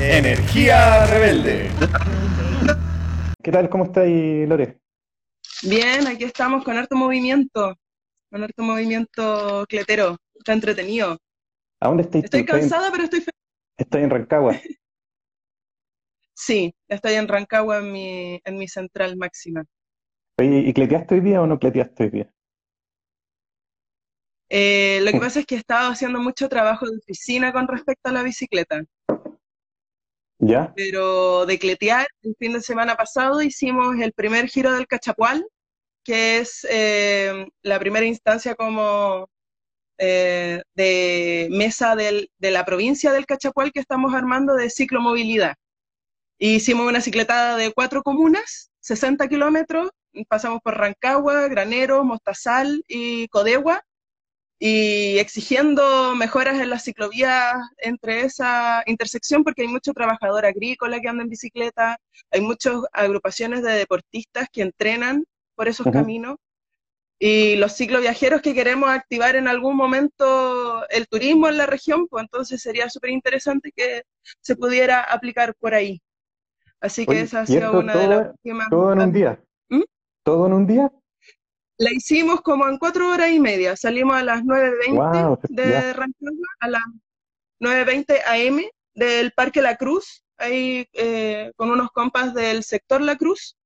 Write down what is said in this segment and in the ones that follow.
Energía Rebelde. ¿Qué tal? ¿Cómo estáis, Lore? Bien, aquí estamos con harto movimiento, con harto movimiento cletero. Está entretenido. ¿A dónde estáis? Estoy cansada, pero estoy feliz. Estoy en Rancagua. Sí, estoy en Rancagua en mi, en mi central máxima. ¿y cleteaste hoy día o no cleteaste hoy día? Eh, lo que pasa es que he estado haciendo mucho trabajo de oficina con respecto a la bicicleta. Pero de cletear, el fin de semana pasado hicimos el primer giro del Cachapual, que es eh, la primera instancia como eh, de mesa de la provincia del Cachapual que estamos armando de ciclomovilidad. Hicimos una cicletada de cuatro comunas, 60 kilómetros, pasamos por Rancagua, Granero, Mostazal y Codegua, y exigiendo mejoras en las ciclovías entre esa intersección, porque hay mucho trabajador agrícola que anda en bicicleta, hay muchas agrupaciones de deportistas que entrenan por esos caminos, y los cicloviajeros que queremos activar en algún momento el turismo en la región, pues entonces sería súper interesante que se pudiera aplicar por ahí. Así que esa ha sido una de las más... ¿Todo en un día? ¿Mm? ¿Todo en un día? La hicimos como en cuatro horas y media. Salimos a las 9.20 de Rancagua, a las 9.20 AM del Parque La Cruz, ahí eh, con unos compas del sector La Cruz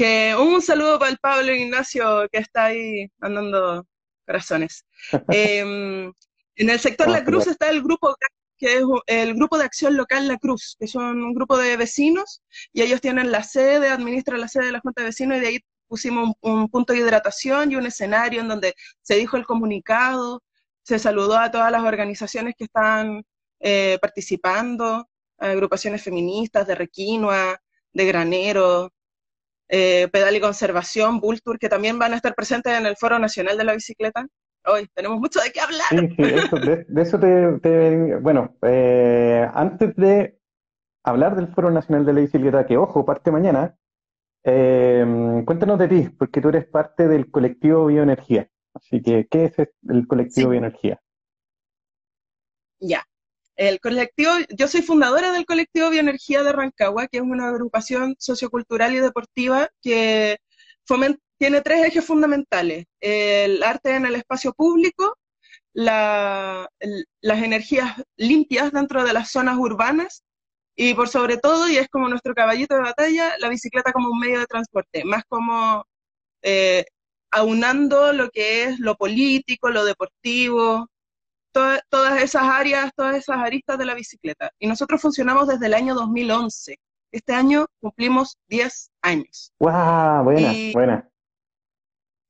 que un saludo para el Pablo Ignacio que está ahí andando corazones. Em, en el sector La Cruz está el grupo que es el grupo de acción local La Cruz, que son un grupo de vecinos y ellos tienen la sede, administran la sede de la Junta de Vecinos y de ahí pusimos un, punto de hidratación y un escenario en donde se dijo el comunicado, se saludó a todas las organizaciones que están eh, participando, agrupaciones feministas de Requinoa, de Granero, eh, Pedal y Conservación, Vultur, que también van a estar presentes en el Foro Nacional de la Bicicleta. Hoy tenemos mucho de qué hablar. Sí, sí, de, eso te, bueno, eh, antes de hablar del Foro Nacional de la Bicicleta, que ojo, parte mañana, eh, cuéntanos de ti, porque tú eres parte del colectivo Bioenergía. Así que, ¿qué es el colectivo Bioenergía? Ya, el colectivo, yo soy fundadora del colectivo Bioenergía de Rancagua, que es una agrupación sociocultural y deportiva que tiene tres ejes fundamentales. El arte en el espacio público, las energías limpias dentro de las zonas urbanas y por sobre todo, y es como nuestro caballito de batalla, la bicicleta como un medio de transporte, más como eh, aunando lo que es lo político, lo deportivo, todas esas áreas, todas esas aristas de la bicicleta. Y nosotros funcionamos desde el año 2011. Este año cumplimos 10 años. ¡Wow! Buena, buena.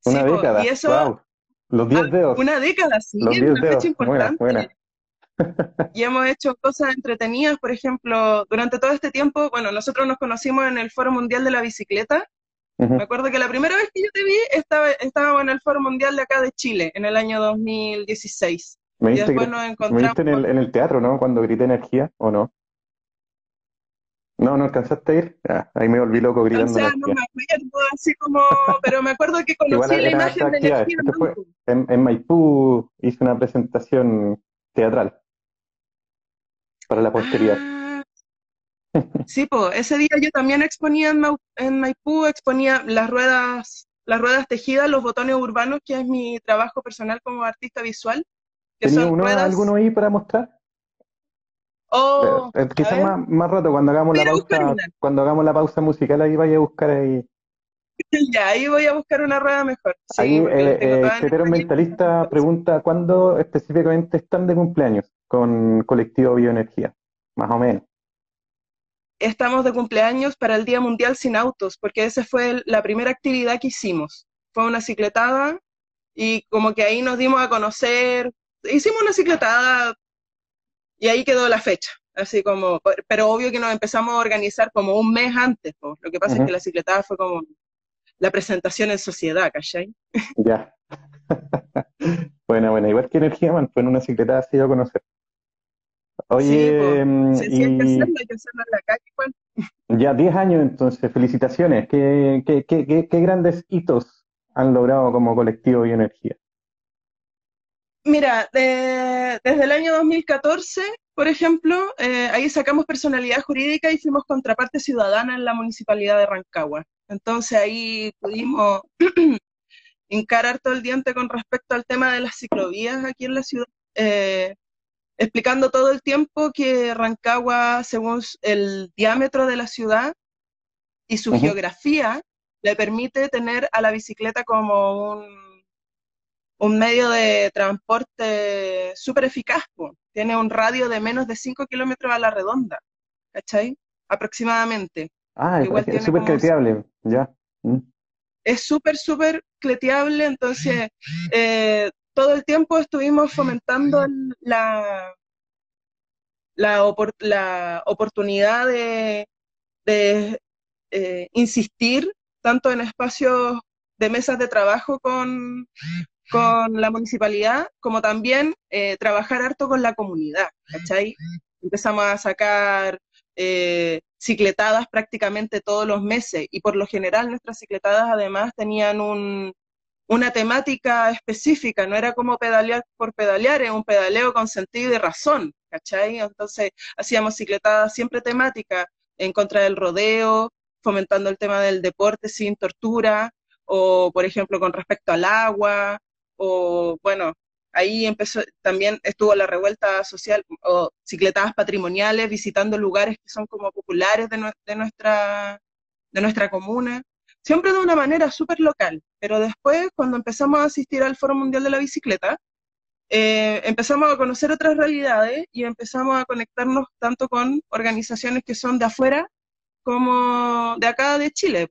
Una década. Y eso, Los 10 ah, dedos. Una década, sí, Los una fecha importante. Buena, y hemos hecho cosas entretenidas, por ejemplo, durante todo este tiempo, bueno, nosotros nos conocimos en el Foro Mundial de la Bicicleta. Me acuerdo que la primera vez que yo te vi estaba, estábamos en el Foro Mundial de acá de Chile, en el año 2016. Me viste, en, el, teatro, ¿no? Cuando grité energía, ¿o no? No, ¿no alcanzaste a ir? ahí me volví loco gritando. O sea, no me acuerdo, así como, pero me acuerdo que conocí la imagen de energía. en, en, Maipú hice una presentación teatral para la posteridad. Ah, sí, pues, ese día yo también exponía en, en Maipú, exponía las ruedas, las ruedas tejidas, los botones urbanos, que es mi trabajo personal como artista visual. ¿Tenía uno, alguno ahí para mostrar? Oh, eh, quizás más, más rato, cuando hagamos la pausa, cuando hagamos la pausa musical, ahí vaya a buscar ahí. Ya, ahí voy a buscar una rueda mejor. ahí, eh, eh Mentalista pregunta, ¿cuándo específicamente están de cumpleaños con Colectivo Bioenergía? Más o menos. Estamos de cumpleaños para el Día Mundial Sin Autos, porque esa fue la primera actividad que hicimos. Fue una cicletada y como que ahí nos dimos a conocer, hicimos una cicletada y ahí quedó la fecha. así como, pero obvio que nos empezamos a organizar como un mes antes, lo que pasa es que la cicletada fue como la presentación en sociedad, ¿cachai? Ya. bueno, bueno, igual que Energía Man, fue en una cicletada así a conocer. Oye, sí, hay que hacerlo, hay que hacerlo en la calle igual. Ya 10 años entonces, felicitaciones. ¿Qué, qué, qué, qué, grandes hitos han logrado como colectivo Bioenergía? Mira, desde el año 2014, por ejemplo, eh, ahí sacamos personalidad jurídica y fuimos contraparte ciudadana en la municipalidad de Rancagua. Entonces ahí pudimos encarar todo el diente con respecto al tema de las ciclovías aquí en la ciudad, eh, explicando todo el tiempo que Rancagua, según el diámetro de la ciudad y su geografía, le permite tener a la bicicleta como un, un medio de transporte súper eficaz. Tiene un radio de menos de 5 kilómetros a la redonda, ¿cachai? Aproximadamente. Ah, es súper cleteable, ya. Mm. Es súper, súper cleteable, entonces eh, todo el tiempo estuvimos fomentando la, la, oportunidad de, eh, insistir tanto en espacios de mesas de trabajo con, con la municipalidad, como también eh, trabajar harto con la comunidad, ¿cachai? Empezamos a sacar eh, cicletadas prácticamente todos los meses y por lo general nuestras cicletadas además tenían un, una temática específica, no era como pedalear por pedalear, era un pedaleo con sentido y razón, ¿cachai? Entonces hacíamos cicletadas siempre temáticas en contra del rodeo, fomentando el tema del deporte sin tortura, o por ejemplo con respecto al agua, o bueno, ahí empezó, también estuvo la revuelta social o cicletadas patrimoniales, visitando lugares que son como populares de, nuestra, de nuestra comuna siempre de una manera súper local, pero después cuando empezamos a asistir al Foro Mundial de la Bicicleta, eh, empezamos a conocer otras realidades y empezamos a conectarnos tanto con organizaciones que son de afuera como de acá de Chile.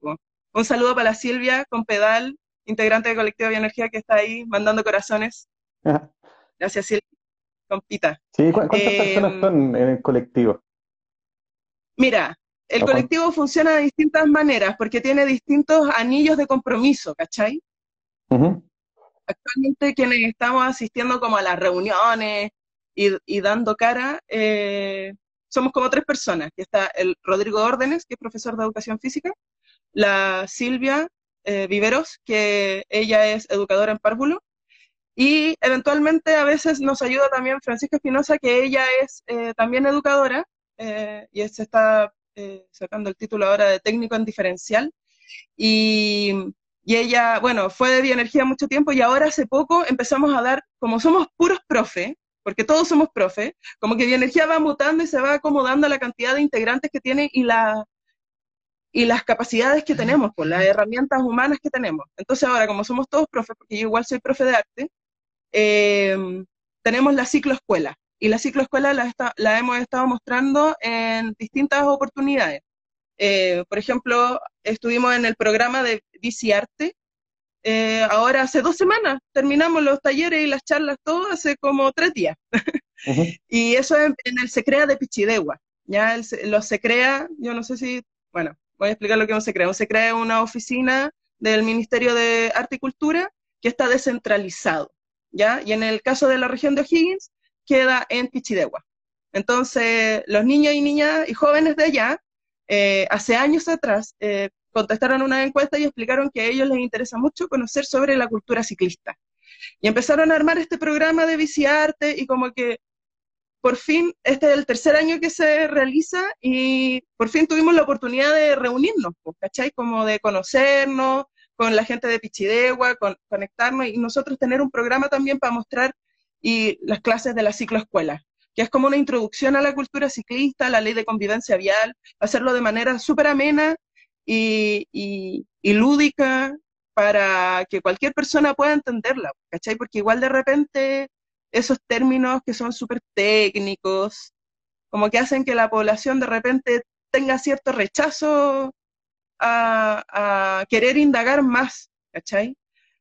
Un saludo para la Silvia con Pedal, integrante de Colectivo Bioenergía que está ahí mandando corazones. Gracias Silvia, con Pita. Sí, ¿cuántas personas em, son en el colectivo? Mira, el colectivo funciona de distintas maneras porque tiene distintos anillos de compromiso, ¿cachai? Actualmente quienes estamos asistiendo como a las reuniones y, dando cara, eh, somos como tres personas, que está el Rodrigo Órdenes, que es profesor de educación física, la Silvia eh, Viveros, que ella es educadora en párvulo, y eventualmente a veces nos ayuda también Francisca Espinosa, que ella es eh, también educadora, y se está eh, sacando el título ahora de técnico en diferencial. Y, y, ella, bueno, fue de bioenergía mucho tiempo y ahora hace poco empezamos a dar, como somos puros profe, porque todos somos profe, como que bioenergía va mutando y se va acomodando a la cantidad de integrantes que tiene y la y las capacidades que tenemos, pues las herramientas humanas que tenemos. Entonces ahora, como somos todos profes, porque yo igual soy profe de arte, eh, tenemos la cicloescuela y la cicloescuela la, la hemos estado mostrando en distintas oportunidades. Eh, por ejemplo, estuvimos en el programa de Biciarte, eh, ahora hace dos semanas, terminamos los talleres y las charlas, todo hace como tres días. y eso en, en, el Secrea de Pichidegua. Ya el, los Secrea, yo no sé si, bueno, voy a explicar lo que es un Secrea. Un Secrea es una oficina del Ministerio de Arte y Cultura que está descentralizado. ¿ya? Y en el caso de la región de O'Higgins, queda en Pichidegua. Entonces, los niños y niñas y jóvenes de allá, eh, hace años atrás, eh, contestaron una encuesta y explicaron que a ellos les interesa mucho conocer sobre la cultura ciclista. Y empezaron a armar este programa de biciarte y como que por fin, este es el tercer año que se realiza y por fin tuvimos la oportunidad de reunirnos, pues, ¿cachai? Como de conocernos con la gente de Pichidegua, con, conectarnos y nosotros tener un programa también para mostrar y las clases de la cicloescuela, que es como una introducción a la cultura ciclista, a la ley de convivencia vial, hacerlo de manera súper amena y, y, lúdica para que cualquier persona pueda entenderla, ¿cachai? Porque igual de repente esos términos que son súper técnicos, como que hacen que la población de repente tenga cierto rechazo a, a querer indagar más, ¿cachai?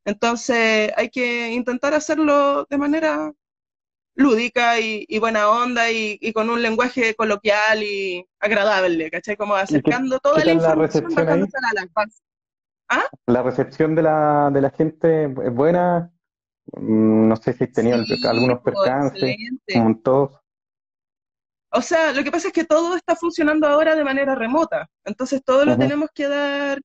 Entonces hay que intentar hacerlo de manera lúdica y, buena onda y, con un lenguaje coloquial y agradable, ¿cachai? Como acercando toda la información la recepción a las bases. ¿Ah? La recepción de la, de la gente es buena. Mm, no sé si has tenido algunos percances, como todos. O sea, lo que pasa es que todo está funcionando ahora de manera remota, entonces todo lo tenemos que dar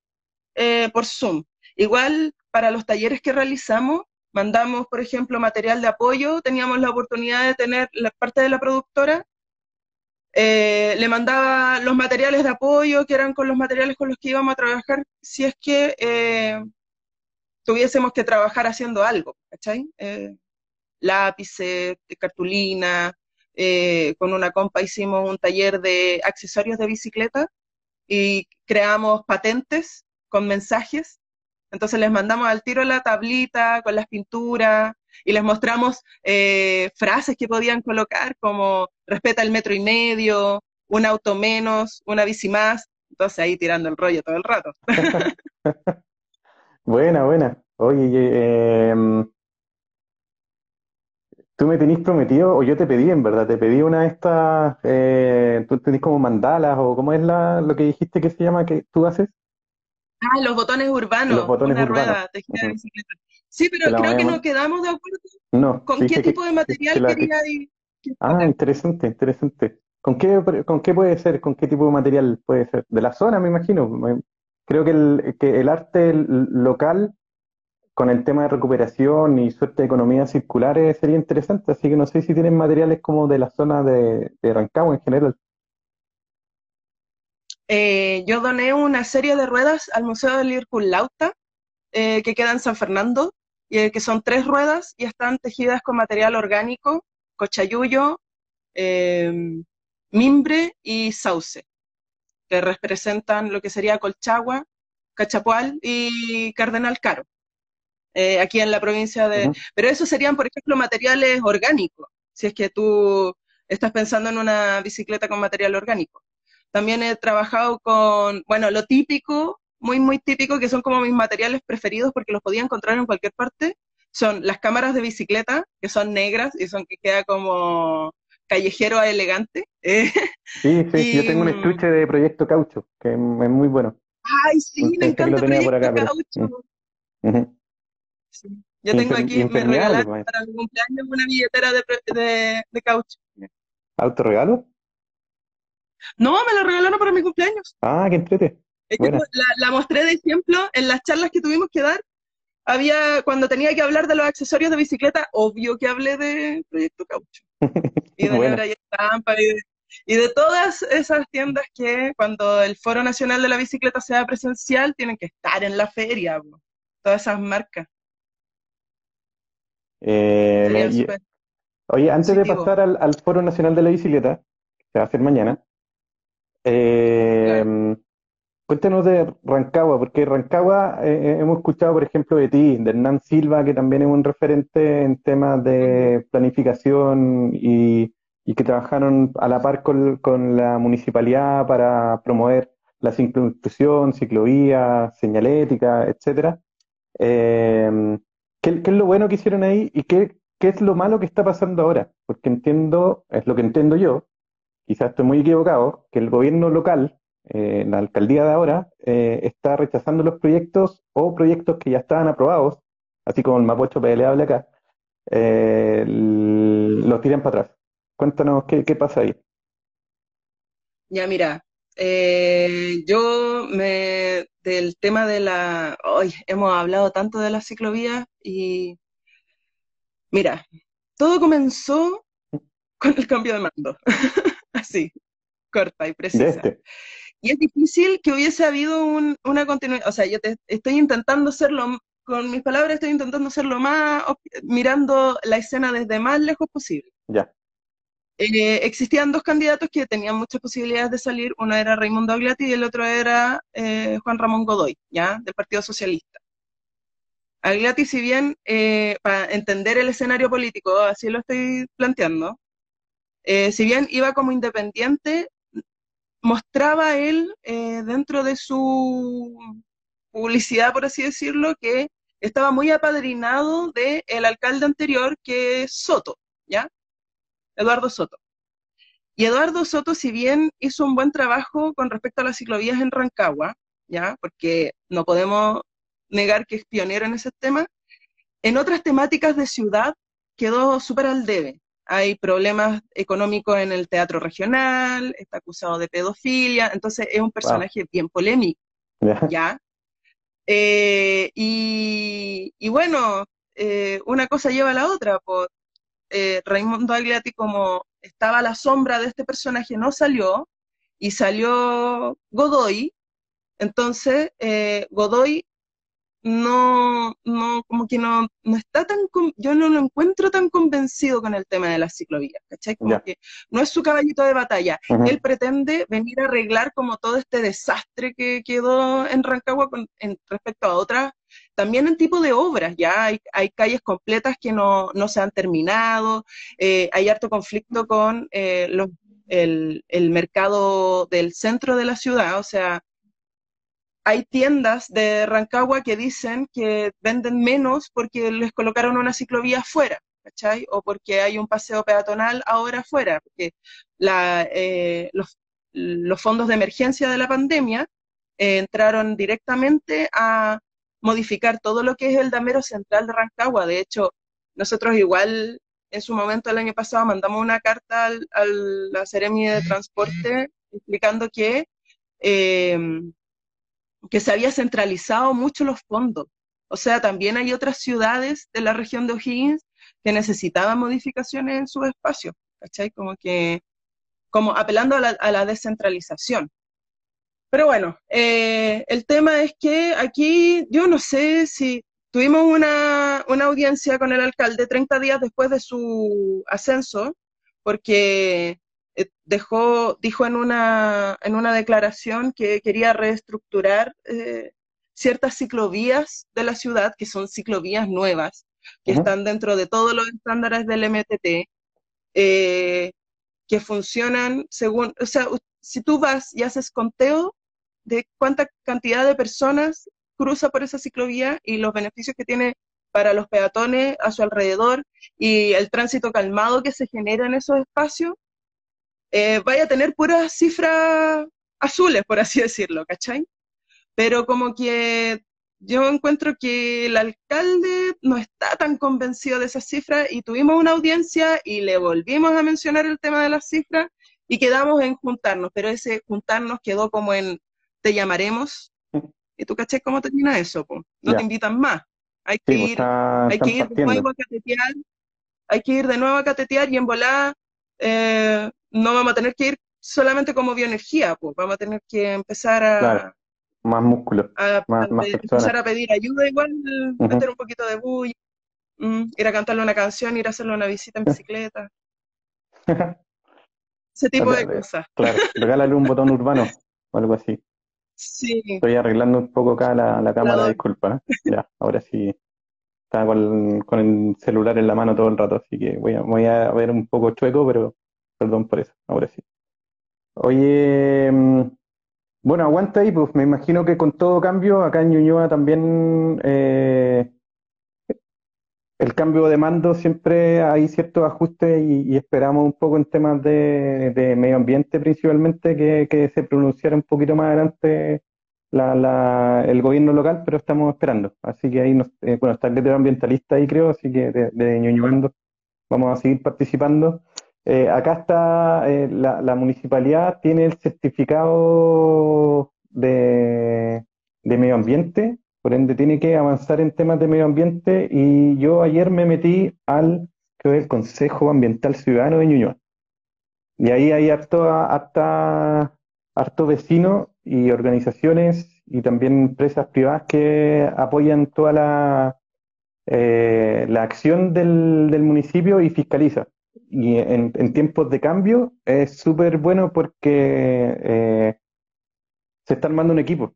eh, por Zoom. Igual para los talleres que realizamos, mandamos, por ejemplo, material de apoyo, teníamos la oportunidad de tener la parte de la productora, eh, le mandaba los materiales de apoyo, que eran con los materiales con los que íbamos a trabajar, si es que eh, tuviésemos que trabajar haciendo algo, ¿cachai? lápices, cartulina, eh, con una compa hicimos un taller de accesorios de bicicleta y creamos patentes con mensajes. Entonces les mandamos al tiro la tablita con las pinturas y les mostramos eh, frases que podían colocar como respeta el metro y medio, un auto menos, una bici más. Entonces ahí tirando el rollo todo el rato. buena, buena. Oye, eh, Tú me tenís prometido, o yo te pedí en verdad, te pedí una de estas, eh, tú tenés como mandalas, o cómo es la, lo que dijiste que se llama que tú haces. Ah, los botones urbanos, los botones una urbanos. rueda tejida de bicicleta. Sí, pero creo que no quedamos de acuerdo no, con qué tipo de material quería ir. Ah, interesante, interesante. ¿Con qué, ¿Con qué puede ser? ¿Con qué tipo de material puede ser? De la zona, me imagino. Creo que el, que el arte local con el tema de recuperación y suerte de economía circulares sería interesante, así que no sé si tienen materiales como de la zona de, Rancagua en general. Eh, yo doné una serie de ruedas al Museo del Liverpool Lauta, eh, que queda en San Fernando, y, eh, que son tres ruedas y están tejidas con material orgánico, cochayuyo, mimbre y sauce, que representan lo que sería Colchagua, Cachapual y Cardenal Caro. Eh, aquí en la provincia de... Pero eso serían, por ejemplo, materiales orgánicos, si es que tú estás pensando en una bicicleta con material orgánico. También he trabajado con, bueno, lo típico, muy, muy típico, que son como mis materiales preferidos porque los podía encontrar en cualquier parte, son las cámaras de bicicleta, que son negras y son que queda como callejero a elegante. Sí, sí, yo tengo un estuche de Proyecto Caucho, que es muy bueno. Ay, sí, me encanta Proyecto Caucho. Mm. Yo tengo aquí, me regalaron para mi cumpleaños una billetera de, de, de caucho. ¿Autorregalo? No, me la regalaron para mi cumpleaños. Ah, qué entrete. La, la, mostré de ejemplo en las charlas que tuvimos que dar. Había, cuando tenía que hablar de los accesorios de bicicleta, obvio que hablé de Proyecto Caucho. y de bueno. y Estampa y de, y de todas esas tiendas que cuando el Foro Nacional de la Bicicleta sea presencial tienen que estar en la feria. Todas esas marcas. Eh, oye, antes de pasar al, Foro Nacional de la Bicicleta, que se va a hacer mañana, eh, cuéntanos de Rancagua, porque Rancagua eh, hemos escuchado, por ejemplo, de ti, de Hernán Silva, que también es un referente en temas de planificación y, que trabajaron a la par con, la municipalidad para promover la inclusión, ciclovía, señalética, etcétera. ¿Qué, es lo bueno que hicieron ahí y qué, es lo malo que está pasando ahora? Porque entiendo, es lo que entiendo yo, quizás estoy muy equivocado, que el gobierno local, eh, la alcaldía de ahora, eh, está rechazando los proyectos o proyectos que ya estaban aprobados, así como el Mapocho habla acá, eh, los tiran para atrás. Cuéntanos qué, qué pasa ahí. Ya, mira, eh, yo me, del tema de la, hoy hemos hablado tanto de la ciclovía y mira, todo comenzó con el cambio de mando, así, corta y precisa. Este. Y es difícil que hubiese habido una continuidad, o sea, yo te, estoy intentando hacerlo, con mis palabras estoy intentando hacerlo más, mirando la escena desde más lejos posible. Ya. Eh, existían dos candidatos que tenían muchas posibilidades de salir, uno era Raimundo Agliati y el otro era eh, Juan Ramón Godoy, ¿ya? Del Partido Socialista. Agliati, si bien, eh, para entender el escenario político, así lo estoy planteando, si bien iba como independiente, mostraba él dentro de su publicidad, por así decirlo, que estaba muy apadrinado del el alcalde anterior, que es Soto, ¿ya? Eduardo Soto. Y Eduardo Soto, si bien hizo un buen trabajo con respecto a las ciclovías en Rancagua, ¿ya? Porque no podemos negar que es pionero en ese tema, en otras temáticas de ciudad quedó súper al debe. Hay problemas económicos en el teatro regional, está acusado de pedofilia, entonces es un personaje bien polémico, ¿ya? Eh, y, bueno, eh, una cosa lleva a la otra, por eh, Raimundo Agliati como estaba a la sombra de este personaje no salió, y salió Godoy, entonces Godoy no, no, como que no, no está tan, yo no lo encuentro tan convencido con el tema de las ciclovías, ¿cachai? Como que no es su caballito de batalla. Él pretende venir a arreglar como todo este desastre que quedó en Rancagua con, en, respecto a otras, también en tipo de obras, ya hay, hay calles completas que no, no se han terminado, eh, hay harto conflicto con eh, los, el, el mercado del centro de la ciudad, o sea, hay tiendas de Rancagua que dicen que venden menos porque les colocaron una ciclovía afuera, ¿cachai? O porque hay un paseo peatonal ahora afuera, porque eh, los, fondos de emergencia de la pandemia eh, entraron directamente a modificar todo lo que es el damero central de Rancagua. De hecho, nosotros igual en su momento el año pasado mandamos una carta a la Seremi de Transporte explicando que eh, que se había centralizado mucho los fondos. O sea, también hay otras ciudades de la región de O'Higgins que necesitaban modificaciones en sus espacios, ¿cachai? Como que, como apelando a la, descentralización. Pero bueno, eh, el tema es que aquí yo no sé si tuvimos una, una audiencia con el alcalde 30 días después de su ascenso, porque dejó, dijo en una, en una declaración que quería reestructurar eh, ciertas ciclovías de la ciudad, que son ciclovías nuevas, que están dentro de todos los estándares del MTT, eh, que funcionan según, o sea, si tú vas y haces conteo de cuánta cantidad de personas cruza por esa ciclovía y los beneficios que tiene para los peatones a su alrededor y el tránsito calmado que se genera en esos espacios, eh, vaya a tener puras cifras azules, por así decirlo, ¿cachai? Pero como que yo encuentro que el alcalde no está tan convencido de esas cifras y tuvimos una audiencia y le volvimos a mencionar el tema de las cifras y quedamos en juntarnos, pero ese juntarnos quedó como en te llamaremos. ¿Y tú caché cómo termina eso? No te invitan más. Hay que pues ir, hay que ir de nuevo a catetear, hay que ir de nuevo a catetear y en volada eh, no vamos a tener que ir solamente como bioenergía, pues vamos a tener que empezar a... más músculo, a, empezar a pedir ayuda igual, meter un poquito de bulla, mm, ir a cantarle una canción, ir a hacerle una visita en bicicleta. Ese tipo de cosas. Claro, regálale un botón urbano o algo así. Sí. Estoy arreglando un poco acá la, la cámara, disculpa. ¿eh? Ya, ahora sí. Estaba con, con, el celular en la mano todo el rato, así que voy a, voy a ver un poco chueco, pero Perdón por eso, ahora sí. Oye, mm, bueno, aguanta ahí, pues me imagino que con todo cambio, acá en Ñuñoa también eh, el cambio de mando siempre hay ciertos ajustes y, esperamos un poco en temas de, medio ambiente principalmente que, se pronunciara un poquito más adelante el gobierno local, pero estamos esperando. Así que ahí, nos, eh, bueno, está el letrero ambientalista ahí creo, así que de, de vamos a seguir participando. Eh, acá está, eh, la, municipalidad tiene el certificado de, medio ambiente, por ende tiene que avanzar en temas de medio ambiente y yo ayer me metí al, Consejo Ambiental Ciudadano de Ñuñoa. Y ahí hay harto, harto vecinos y organizaciones y también empresas privadas que apoyan toda la, eh, la acción del, del municipio y fiscaliza y en, tiempos de cambio es súper bueno porque eh, se está armando un equipo.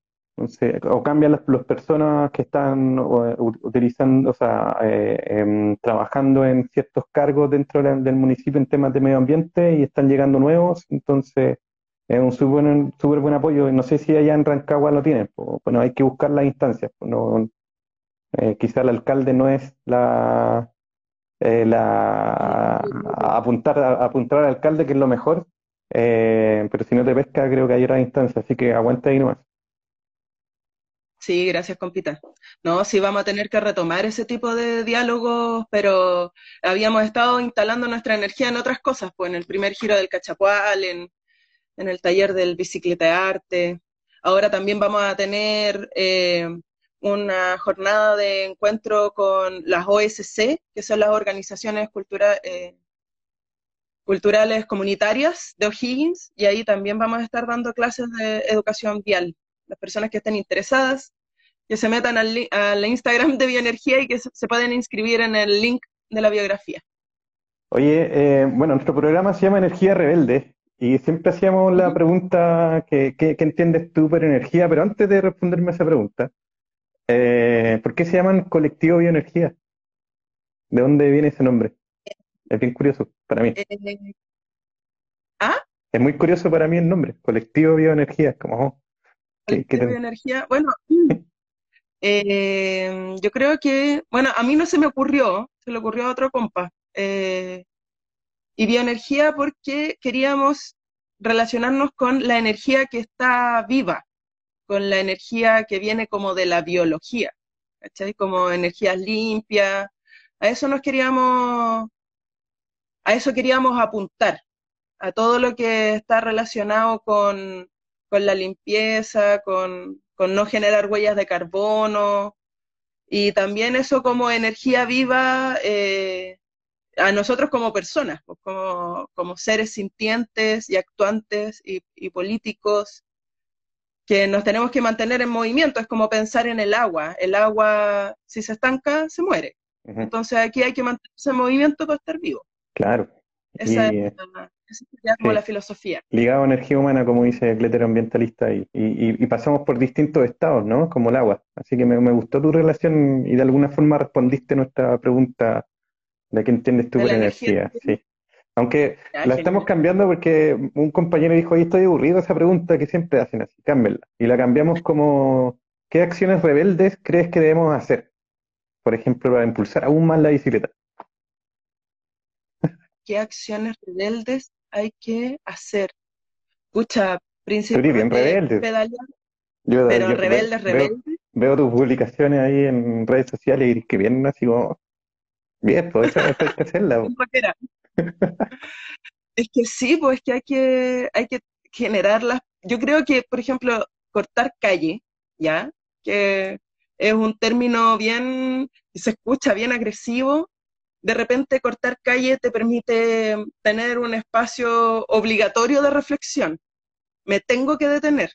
o cambian las, personas que están utilizando, o sea, eh, em, trabajando en ciertos cargos dentro del municipio en temas de medio ambiente y están llegando nuevos, entonces es un súper buen, super buen apoyo. No sé si allá en Rancagua lo tienen, bueno, hay que buscar las instancias. No, eh, quizá el alcalde no es la, eh, la, apuntar, apuntar al alcalde, que es lo mejor, eh, pero si no te pesca, creo que hay otra instancia, así que aguanta ahí nomás. Sí, gracias, compita. No, sí vamos a tener que retomar ese tipo de diálogos, pero habíamos estado instalando nuestra energía en otras cosas, pues en el primer giro del Cachapual, en, en el taller del bicicleta de arte. Ahora también vamos a tener eh, una jornada de encuentro con las OSC, que son las organizaciones eh, culturales comunitarias de O'Higgins, y ahí también vamos a estar dando clases de educación vial. Las personas que estén interesadas, que se metan al, al Instagram de Bioenergía y que se, pueden inscribir en el link de la biografía. Oye, eh, bueno, nuestro programa se llama Energía Rebelde y siempre hacíamos la pregunta ¿qué entiendes tú por energía, pero antes de responderme a esa pregunta, eh, ¿Por qué se llaman Colectivo Bioenergía? ¿De dónde viene ese nombre? Es bien curioso para mí. Eh, ¿Ah? Es muy curioso para mí el nombre, Colectivo Bioenergía. Como, oh, Colectivo Bioenergía, bueno, eh, yo creo que, bueno, a mí no se me ocurrió, se le ocurrió a otro compa. y bioenergía porque queríamos relacionarnos con la energía que está viva, con la energía que viene como de la biología, ¿cachai? Como energías limpias. A eso nos queríamos, a eso queríamos apuntar, a todo lo que está relacionado con, la limpieza, con, no generar huellas de carbono, y también eso como energía viva eh, a nosotros como personas, pues, como, seres sintientes y actuantes y políticos que nos tenemos que mantener en movimiento, es como pensar en el agua. El agua, si se estanca, se muere. Entonces aquí hay que mantenerse en movimiento para estar vivo. Claro. Esa, es, como la filosofía. Ligado a energía humana, como dice el cletero ambientalista, y, y, pasamos por distintos estados, ¿no? Como el agua. Así que me, gustó tu relación y de alguna forma respondiste nuestra pregunta de qué entiendes tú por energía. Sí. Aunque la estamos cambiando porque un compañero dijo, ahí estoy aburrido esa pregunta que siempre hacen así, cámbiala. Y la cambiamos como, ¿qué acciones rebeldes crees que debemos hacer? Por ejemplo, para impulsar aún más la bicicleta. ¿Qué acciones rebeldes hay que hacer? Escucha, principio bien rebelde. pero rebeldes, rebeldes. Veo, tus publicaciones ahí en redes sociales y que vienen así como, bien, pues eso hay que hacerla. es que sí, pues es que hay que, hay que generarlas. Yo creo que, por ejemplo, cortar calle, ¿ya? Que es un término bien, se escucha bien agresivo. De repente cortar calle te permite tener un espacio obligatorio de reflexión. Me tengo que detener.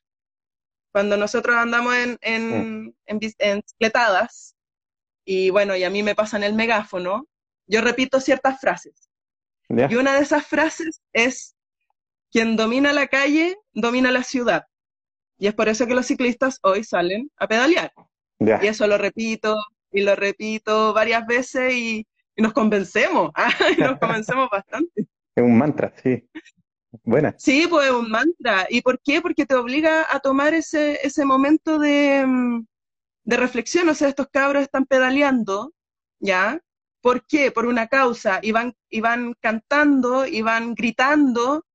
Cuando nosotros andamos en, en, mm. en, en bicicletadas, y bueno, y a mí me pasan el megáfono, yo repito ciertas frases. Y una de esas frases es, quien domina la calle, domina la ciudad. Y es por eso que los ciclistas hoy salen a pedalear. Y eso lo repito y lo repito varias veces y, nos convencemos, ¿ah? y nos convencemos bastante. Es un mantra, sí. Buena. Sí, pues es un mantra. ¿Y por qué? Porque te obliga a tomar ese, ese momento de, mm, de reflexión. O sea, estos cabros están pedaleando, ¿ya? ¿Por qué? Por una causa. Y van, y van cantando y van gritando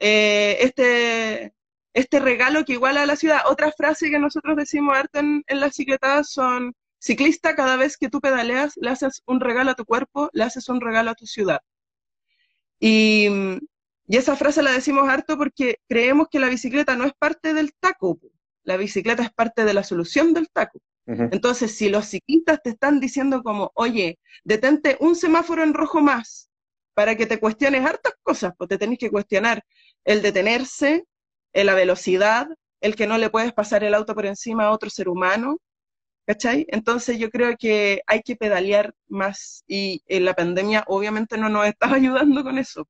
eh, este, este regalo que iguala a la ciudad. Otra frase que nosotros decimos harto en, las cicletadas son, ciclista, cada vez que tú pedaleas, le haces un regalo a tu cuerpo, le haces un regalo a tu ciudad. Y, y esa frase la decimos harto porque creemos que la bicicleta no es parte del taco, la bicicleta es parte de la solución del taco. Entonces, si los ciclistas te están diciendo como, oye, detente un semáforo en rojo más para que te cuestiones hartas cosas, pues te tenés que cuestionar el detenerse, la velocidad, el que no le puedes pasar el auto por encima a otro ser humano, ¿cachai? Entonces yo creo que hay que pedalear más y en la pandemia obviamente no nos está ayudando con eso.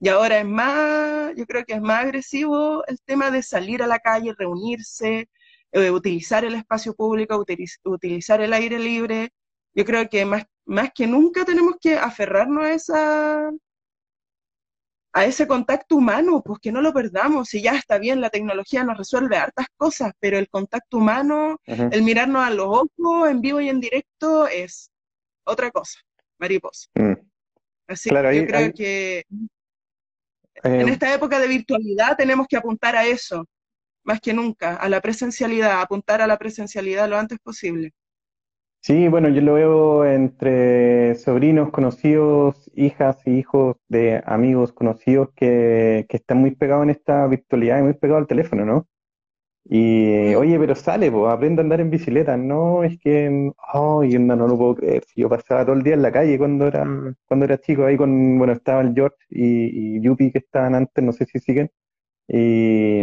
Y ahora es más, yo creo que es más agresivo el tema de salir a la calle, reunirse, eh, utilizar el espacio público, utilizar el aire libre. Yo creo que más, más que nunca tenemos que aferrarnos a esa a ese contacto humano, pues que no lo perdamos, si ya está bien, la tecnología nos resuelve hartas cosas, pero el contacto humano, el mirarnos a los ojos en vivo y en directo es otra cosa. mariposa. Mm. Así que yo creo que en eh, esta época de virtualidad tenemos que apuntar a eso, más que nunca, a la presencialidad, apuntar a la presencialidad lo antes posible. Sí, bueno, yo lo veo entre sobrinos conocidos, hijas y hijos de amigos conocidos que, que están muy pegados en esta virtualidad y muy pegados al teléfono, ¿no? Y oye, pero sale, pues, aprende a andar en bicicleta. No, es que, oh, no, no lo puedo creer. Yo pasaba todo el día en la calle cuando era, cuando era chico, ahí con, bueno, estaba el George y, y Yupi que estaban antes, no sé si siguen. Y,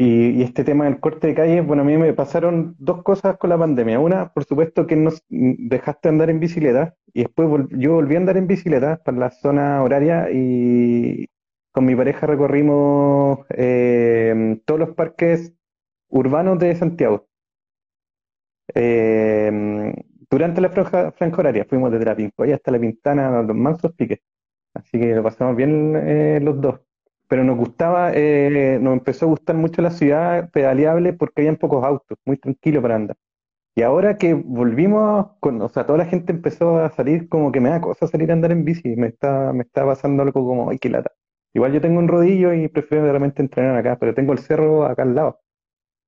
y, este tema del corte de calle, bueno, a mí me pasaron dos cosas con la pandemia. Una, por supuesto, que nos dejaste andar en bicicleta y después yo volví a andar en bicicleta para la zona horaria y con mi pareja recorrimos eh, todos los parques urbanos de Santiago. Eh, durante la franja, horaria fuimos desde la Pincoya hasta la Pintana, los mansos piques. Así que lo pasamos bien eh, los dos pero nos gustaba, eh, nos empezó a gustar mucho la ciudad pedaleable porque habían pocos autos, muy tranquilo para andar. Y ahora que volvimos, con, o sea, toda la gente empezó a salir como que me da cosa salir a andar en bici, me está, me está pasando algo como, ay, qué lata. Igual yo tengo un rodillo y prefiero realmente entrenar acá, pero tengo el cerro acá al lado.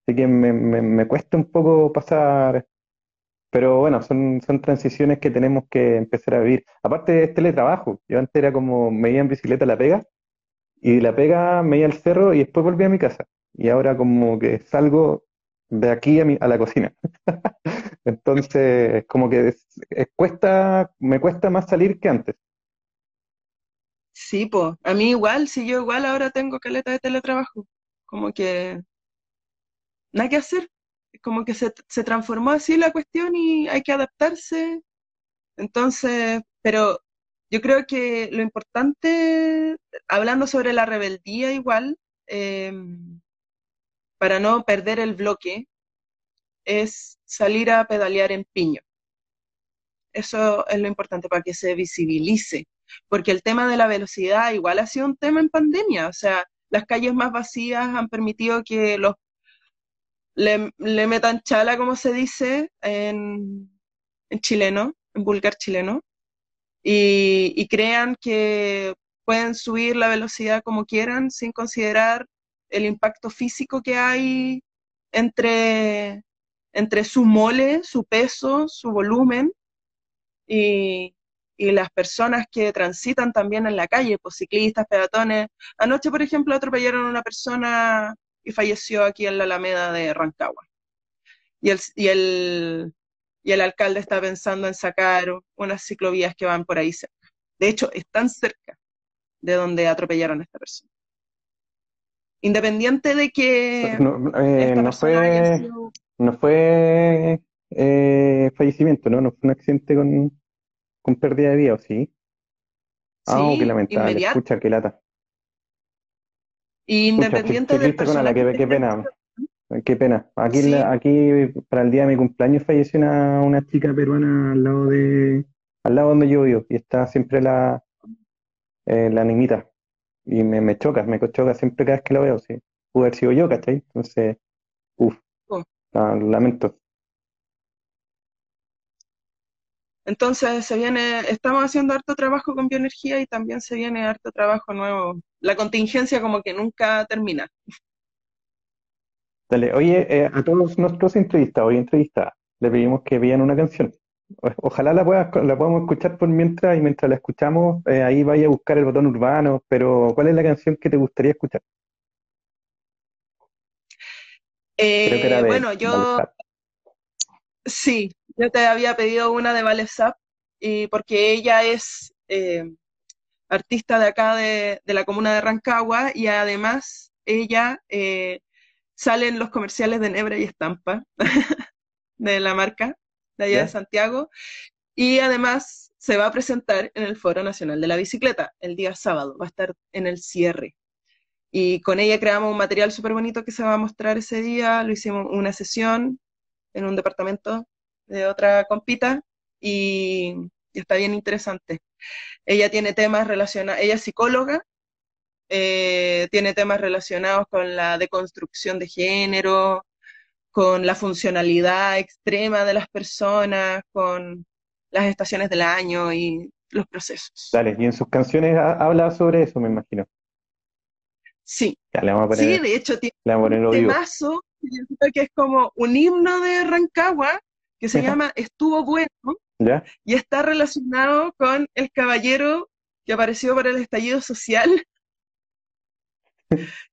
Así que me, me, cuesta un poco pasar, pero bueno, son, son transiciones que tenemos que empezar a vivir. Aparte de teletrabajo, yo antes era como me iba en bicicleta a la pega, y la pega me iba al cerro y después volví a mi casa. Y ahora como que salgo de aquí a, mi, a la cocina. Entonces, como que cuesta, me cuesta más salir que antes. Sí, pues, a mí igual, si yo igual ahora tengo caleta de teletrabajo, como que nada que hacer, como que se, se transformó así la cuestión y hay que adaptarse. Entonces, pero yo creo que lo importante, hablando sobre la rebeldía igual, em, para no perder el bloque, es salir a pedalear en piño. Eso es lo importante para que se visibilice, porque el tema de la velocidad igual ha sido un tema en pandemia, o sea, las calles más vacías han permitido que los le, metan chala, como se dice en, en chileno, en vulgar chileno, y, crean que pueden subir la velocidad como quieran sin considerar el impacto físico que hay entre, entre su mole, su peso, su volumen y, y las personas que transitan también en la calle, pues ciclistas, peatones. Anoche, por ejemplo, atropellaron a una persona y falleció aquí en la Alameda de Rancagua. Y el, y el, y el alcalde está pensando en sacar unas ciclovías que van por ahí cerca. De hecho, están cerca de donde atropellaron a esta persona. Independiente de que no, eh, fue, no fue eh, fallecimiento, ¿no? No fue un accidente con, con pérdida de vida, ¿o sí? Ah, oh, qué lamentable. Escucha, qué lata. Independiente de qué, qué pena. Qué pena. Aquí, aquí para el día de mi cumpleaños falleció una, una chica peruana al lado de, al lado donde yo vivo y está siempre la, eh, la niñita. Y me, me choca, me choca siempre cada vez que la veo, sí. Pudo haber sido yo, ¿cachai? Entonces, uff, oh. lamento. Entonces se viene, estamos haciendo harto trabajo con bioenergía y también se viene harto trabajo nuevo. La contingencia como que nunca termina. Dale, oye, eh, a todos nuestros entrevistados y entrevistadas, le pedimos que vean una canción. Ojalá la, puedas, la podamos escuchar por mientras y mientras la escuchamos, eh, ahí vaya a buscar el botón urbano, pero ¿cuál es la canción que te gustaría escuchar? Eh, bueno, yo sí, yo te había pedido una de Valesap y porque ella es artista de acá de, de, la comuna de Rancagua y además ella salen los comerciales de Nebra y Estampa de la marca de allá de Santiago. Y además se va a presentar en el Foro Nacional de la Bicicleta el día sábado, va a estar en el cierre. Y con ella creamos un material súper bonito que se va a mostrar ese día. Lo hicimos una sesión en un departamento de otra compita y, y está bien interesante. Ella tiene temas relacionados, ella es psicóloga eh, tiene temas relacionados con la deconstrucción de género, con la funcionalidad extrema de las personas, con las estaciones del año y los procesos. Dale, y en sus canciones habla sobre eso, me imagino. Sí. sí, de hecho tiene un temazo que es como un himno de Rancagua que se llama Estuvo Bueno ¿Ya? y está relacionado con el caballero que apareció para el estallido social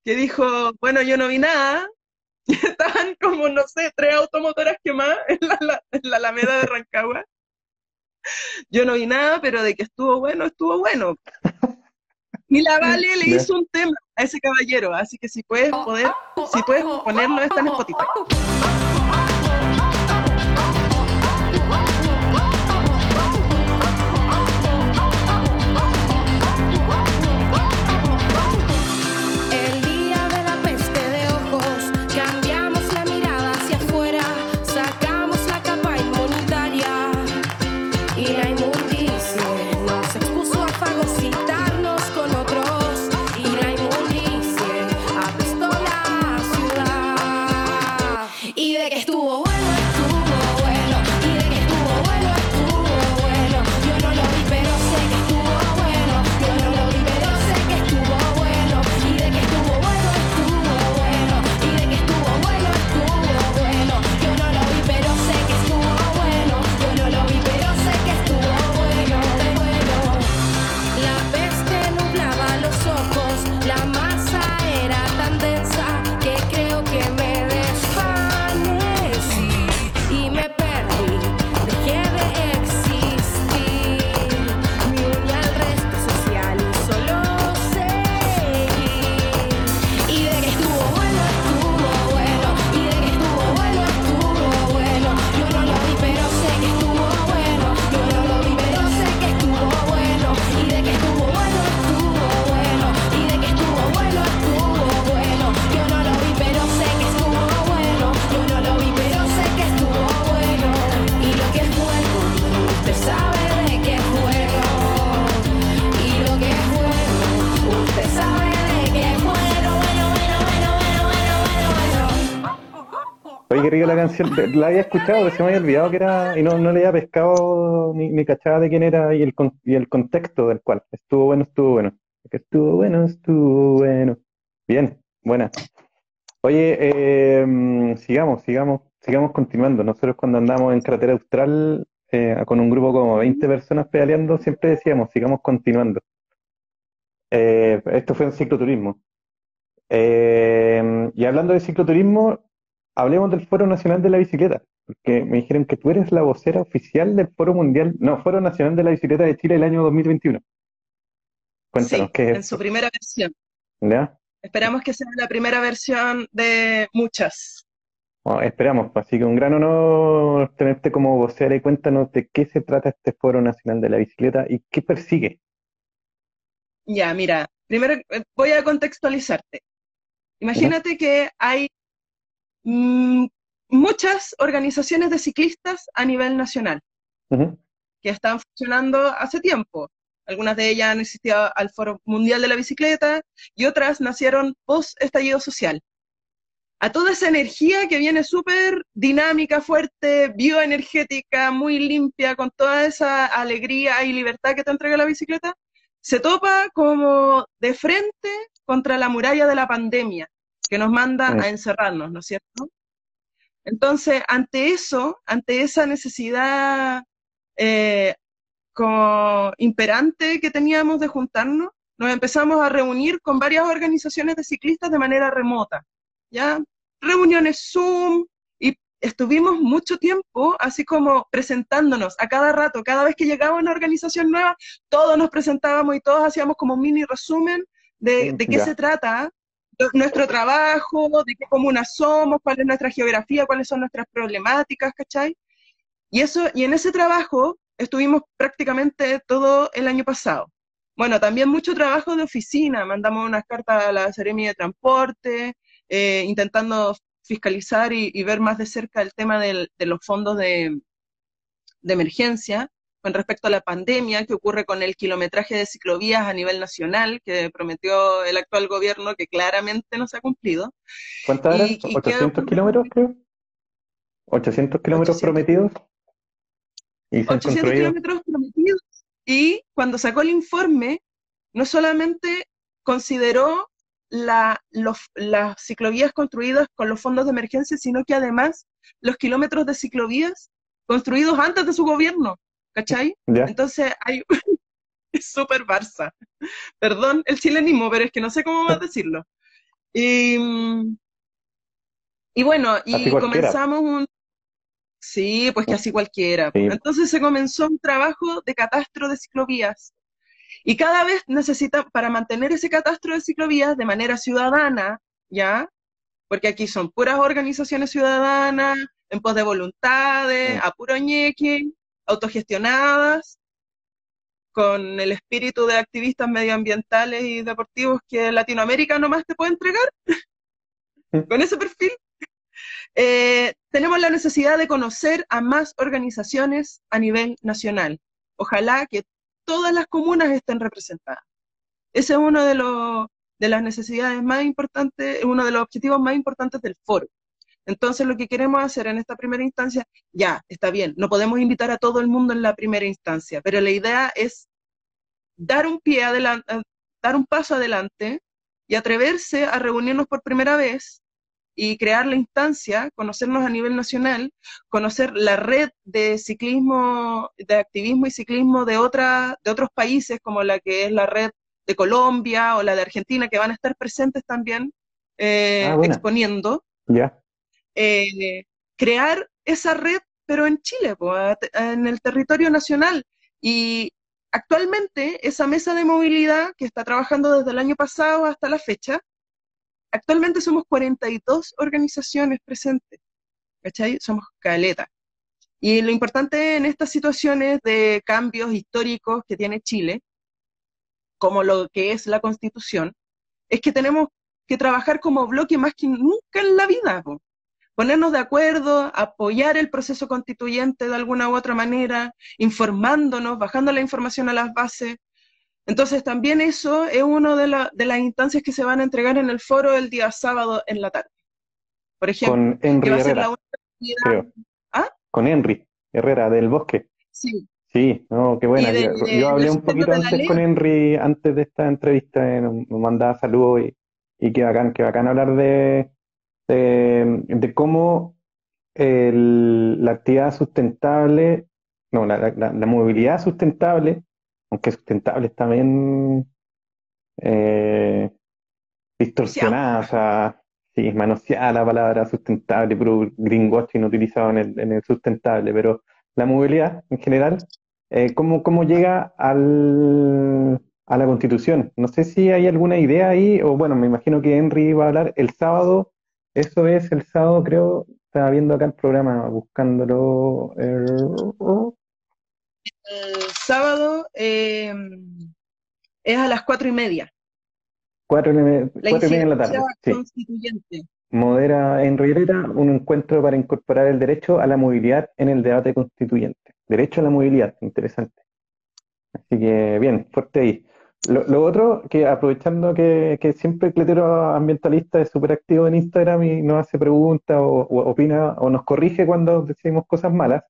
que dijo, bueno, yo no vi nada, estaban como, no sé, tres automotoras quemadas en la, en la Alameda de Rancagua. Yo no vi nada, pero de que estuvo bueno, estuvo bueno. Y la Vale le hizo un tema a ese caballero, así que si puedes poder, si puedes ponerlo, está en Spotify. La canción, la había escuchado, pero se me había olvidado que era, y no, no le había pescado ni, ni cachaba de quién era y el, y el contexto del cual. Estuvo bueno, estuvo bueno. Estuvo bueno, estuvo bueno. Bien, buena. Oye, em, sigamos, sigamos, sigamos continuando. Nosotros cuando andamos en Carretera Austral eh, con un grupo como 20 personas pedaleando, siempre decíamos, sigamos continuando. Eh, esto fue en cicloturismo. Eh, y hablando de cicloturismo, hablemos del Foro Nacional de la Bicicleta, porque me dijeron que tú eres la vocera oficial del Foro Mundial, no, Foro Nacional de la Bicicleta de Chile el año 2021. Cuéntanos, ¿qué es? En su primera versión. ¿Ya? Esperamos que sea la primera versión de muchas. esperamos, pues, así que un gran honor tenerte como vocera y cuéntanos de qué se trata este Foro Nacional de la Bicicleta y qué persigue. Ya, mira, primero eh, voy a contextualizarte. Imagínate que hay muchas organizaciones de ciclistas a nivel nacional que están funcionando hace tiempo. Algunas de ellas han existido al Foro Mundial de la Bicicleta y otras nacieron post estallido social. A toda esa energía que viene súper dinámica, fuerte, bioenergética, muy limpia, con toda esa alegría y libertad que te entrega la bicicleta, se topa como de frente contra la muralla de la pandemia, que nos manda a encerrarnos, ¿no es cierto? Entonces, ante eso, ante esa necesidad eh, como imperante que teníamos de juntarnos, nos empezamos a reunir con varias organizaciones de ciclistas de manera remota, ¿ya? Reuniones Zoom, y estuvimos mucho tiempo así como presentándonos a cada rato, cada vez que llegaba una organización nueva, todos nos presentábamos y todos hacíamos como un mini resumen de, de qué se trata, nuestro trabajo, de qué comuna somos, cuál es nuestra geografía, cuáles son nuestras problemáticas, ¿cachai? Y, eso, y en ese trabajo estuvimos prácticamente todo el año pasado. Bueno, también mucho trabajo de oficina, mandamos unas cartas a la Seremi de Transporte, eh, intentando fiscalizar y, ver más de cerca el tema de los fondos de, de emergencia con respecto a la pandemia, que ocurre con el kilometraje de ciclovías a nivel nacional, que prometió el actual gobierno, que claramente no se ha cumplido. ¿Cuántos eran? ¿800 kilómetros, creo? ¿800 kilómetros prometidos? 800 kilómetros prometidos. Y cuando sacó el informe, no solamente consideró la, las ciclovías construidas con los fondos de emergencia, sino que además los kilómetros de ciclovías construidos antes de su gobierno, ¿cachai? Entonces hay es súper Barça. Perdón el chilenismo, pero es que no sé cómo más decirlo. Y, y bueno, y comenzamos un... Sí, pues casi cualquiera. Entonces se comenzó un trabajo de catastro de ciclovías. Y cada vez necesita, para mantener ese catastro de ciclovías de manera ciudadana, ¿ya? Porque aquí son puras organizaciones ciudadanas, en pos de voluntades, a puro ñeque, autogestionadas, con el espíritu de activistas medioambientales y deportivos que Latinoamérica nomás te puede entregar, con ese perfil, eh, tenemos la necesidad de conocer a más organizaciones a nivel nacional. Ojalá que todas las comunas estén representadas. Ese es uno de, los, de las necesidades más importantes, uno de los objetivos más importantes del foro. Entonces, lo que queremos hacer en esta primera instancia, ya, está bien, no podemos invitar a todo el mundo en la primera instancia, pero la idea es dar un pie adelante, eh, dar un paso adelante y atreverse a reunirnos por primera vez y crear la instancia, conocernos a nivel nacional, conocer la red de ciclismo, de activismo y ciclismo de, otra, de otros países, como la que es la red de Colombia o la de Argentina, que van a estar presentes también eh, ah, exponiendo. Ya. Eh, crear esa red, pero en Chile, en el territorio nacional. Y Actualmente, esa mesa de movilidad que está trabajando desde el año pasado hasta la fecha, actualmente somos 42 organizaciones presentes, ¿cachai? Somos caleta. Y lo importante en estas situaciones de cambios históricos que tiene Chile, como lo que es la constitución, es que tenemos que trabajar como bloque más que nunca en la vida ponernos de acuerdo, apoyar el proceso constituyente de alguna u otra manera, informándonos, bajando la información a las bases. Entonces también eso es una de, las instancias que se van a entregar en el foro el día sábado en la tarde. Por ejemplo, con Henry Herrera, ¿Ah? Con Henry Herrera del Bosque. Sí. Sí, no, qué buena. yo, hablé un poquito antes con Henry, antes de esta entrevista, eh, nos, mandaba saludos y, y qué bacán, qué bacán hablar de, de, cómo la actividad sustentable, no, la, movilidad sustentable, aunque sustentable está bien eh, distorsionada, o sea, sí, manoseada la palabra sustentable, pero greenwashing utilizado en el, en el sustentable, pero la movilidad en general, eh, ¿cómo, ¿cómo, llega al, a la constitución? No sé si hay alguna idea ahí, o bueno, me imagino que Henry va a hablar el sábado eso es el sábado, creo. Estaba viendo acá el programa, buscándolo. El sábado eh, es a las cuatro y media. Cuatro y, media, cuatro y media en la tarde. Constituyente. Modera en Herrera un encuentro para incorporar el derecho a la movilidad en el debate constituyente. Derecho a la movilidad, interesante. Así que bien, fuerte ahí. Lo, otro, que aprovechando que, siempre el cletero ambientalista es súper activo en Instagram y nos hace preguntas o, opina o nos corrige cuando decimos cosas malas,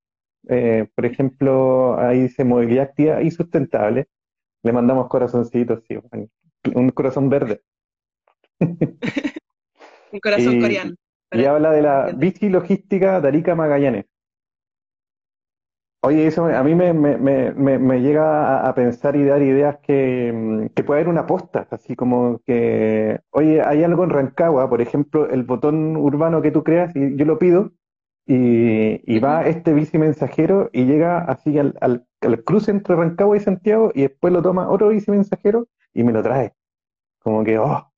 eh, por ejemplo, ahí dice movilidad activa y sustentable, le mandamos corazoncitos, sí, un corazón verde. un corazón coreano. Y habla de la bici logística de Arica Magallanes. Oye, eso a mí me, me, me, me llega a, pensar y dar ideas que, mm, que, puede haber una posta, así como que, oye, hay algo en Rancagua, por ejemplo, el botón urbano que tú creas y yo lo pido y, y va este bici mensajero y llega así al, al, cruce entre Rancagua y Santiago y después lo toma otro bici mensajero y me lo trae. Como que, oh,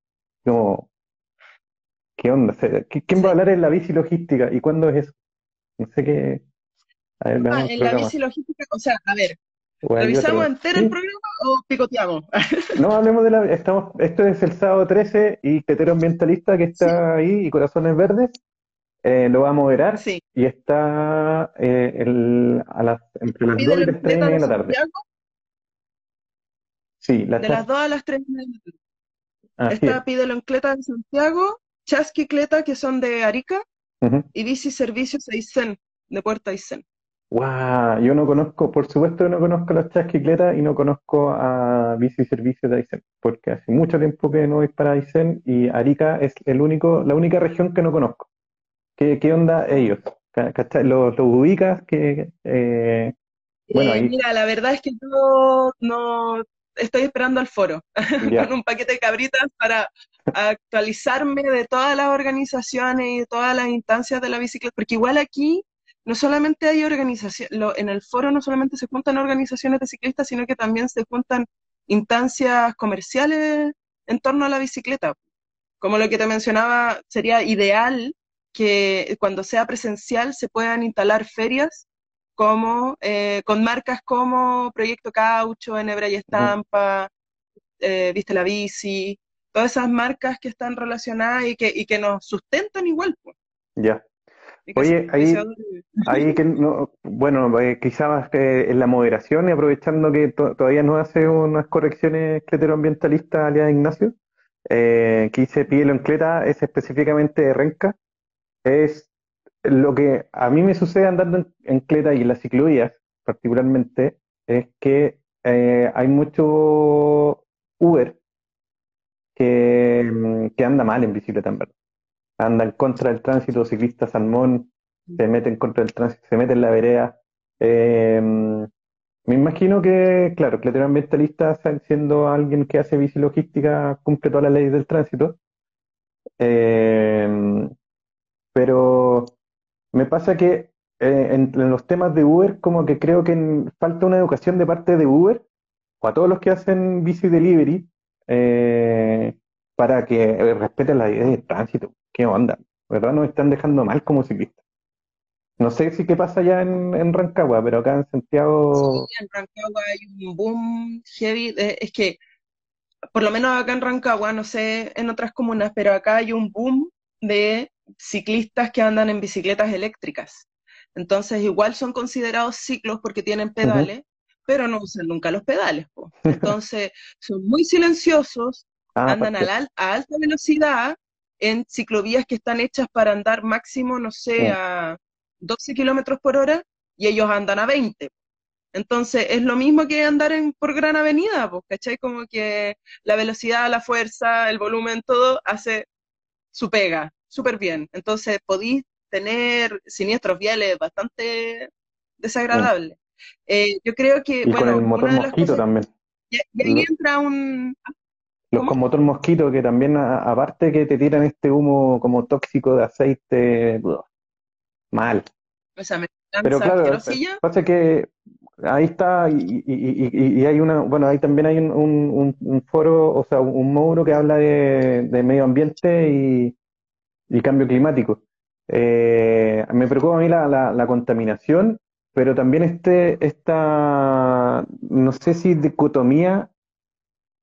como, ¿qué onda? ¿Quién va a hablar en la bici logística y cuándo es eso? No sé qué. Ah, en la bici logística, o sea, a ver, ¿revisamos entero el programa o picoteamos? no, hablemos de la. Estamos, esto es el sábado 13 y Tetero Ambientalista que está ahí y Corazones Verdes eh, lo va a moderar sí. y está eh, el, a las, entre las 2 y las 3 de la tarde. Sí, las de las 2 a las 3 de la tarde. Está Pídelo en Cleta de Santiago, Chasqui Cleta, que son de Arica, y Bici Servicios Aysén, de Puerto Aysén. Wow, yo no conozco, por supuesto que no conozco las chasquicletas y no conozco a Bici Servicios de Aysén, porque hace mucho tiempo que no voy para Aysén y Arica es el único, la única región que no conozco. ¿Qué, qué onda ellos? ¿Los, los ubicas? Que, eh, bueno, eh, Mira, la verdad es que yo no estoy esperando al foro con un paquete de cabritas para actualizarme de todas las organizaciones y de todas las instancias de la bicicleta, porque igual aquí no solamente hay organizaciones, en el foro no solamente se juntan organizaciones de ciclistas, sino que también se juntan instancias comerciales en torno a la bicicleta. Como lo que te mencionaba, sería ideal que cuando sea presencial se puedan instalar ferias como eh, con marcas como Proyecto Caucho, Enebra y Estampa, eh, Viste la Bici, todas esas marcas que están relacionadas y que, y que nos sustentan igual. Pues. Ya. Oye, ahí, ahí que no, bueno, eh, quizás en la moderación y aprovechando que todavía no hace unas correcciones cleteroambientalistas alias Ignacio, eh, que hice Pielo en Cleta es específicamente de Renca, es lo que a mí me sucede andando en, Cleta y en las ciclovías particularmente, es que eh, hay mucho Uber que, mm, que anda mal en bicicleta en verdad anda en contra del tránsito, ciclista salmón, se mete en contra del tránsito, se mete en la vereda. Eh, me imagino que, claro, que el ambientalista, siendo alguien que hace bici logística, cumple todas las leyes del tránsito. Eh, pero me pasa que eh, en, los temas de Uber, como que creo que falta una educación de parte de Uber o a todos los que hacen bici delivery para que respeten las leyes del tránsito. ¿Qué onda? ¿Verdad? Nos están dejando mal como ciclistas. No sé si qué pasa allá en, Rancagua, pero acá en Santiago... Sí, en Rancagua hay un boom heavy. es que, por lo menos acá en Rancagua, no sé en otras comunas, pero acá hay un boom de ciclistas que andan en bicicletas eléctricas. Entonces, igual son considerados ciclos porque tienen pedales, pero no usan nunca los pedales. Entonces, son muy silenciosos, ah, andan a alta velocidad en ciclovías que están hechas para andar máximo, no sé, a 12 kilómetros por hora y ellos andan a 20. Entonces, es lo mismo que andar en, por gran avenida, pues, ¿cachai? Como que la velocidad, la fuerza, el volumen, todo hace su pega, súper bien. Entonces, podéis tener siniestros viales bastante desagradables. Eh, yo creo que, y bueno, con el motor mosquito también. Y, ahí entra un... Los con motor mosquito que también, aparte que te tiran este humo como tóxico de aceite, mal. O sea, me Pero claro, pasa que ahí está, y, hay una, bueno, ahí también hay un, foro, o sea, un módulo que habla de, medio ambiente y, cambio climático. Eh, me preocupa a mí la, la, contaminación, pero también este, esta, no sé si dicotomía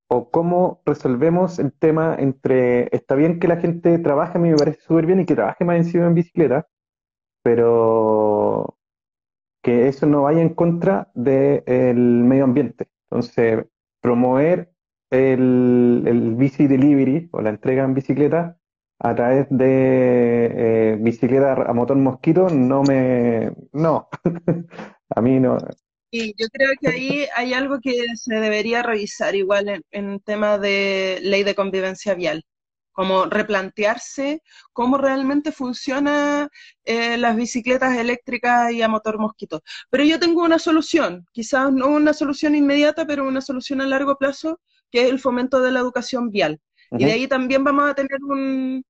o cómo resolvemos el tema entre, está bien que la gente trabaje, a mí me parece súper bien y que trabaje más encima en bicicleta, pero que eso no vaya en contra del medio ambiente. Entonces, promover el, el, bici delivery o la entrega en bicicleta a través de eh, bicicleta a motor mosquito no me... no, a mí no, y yo creo que ahí hay algo que se debería revisar igual en, en tema de ley de convivencia vial, como replantearse cómo realmente funcionan eh, las bicicletas eléctricas y a motor mosquito. Pero yo tengo una solución, quizás no una solución inmediata, pero una solución a largo plazo, que es el fomento de la educación vial. Y de ahí también vamos a tener un,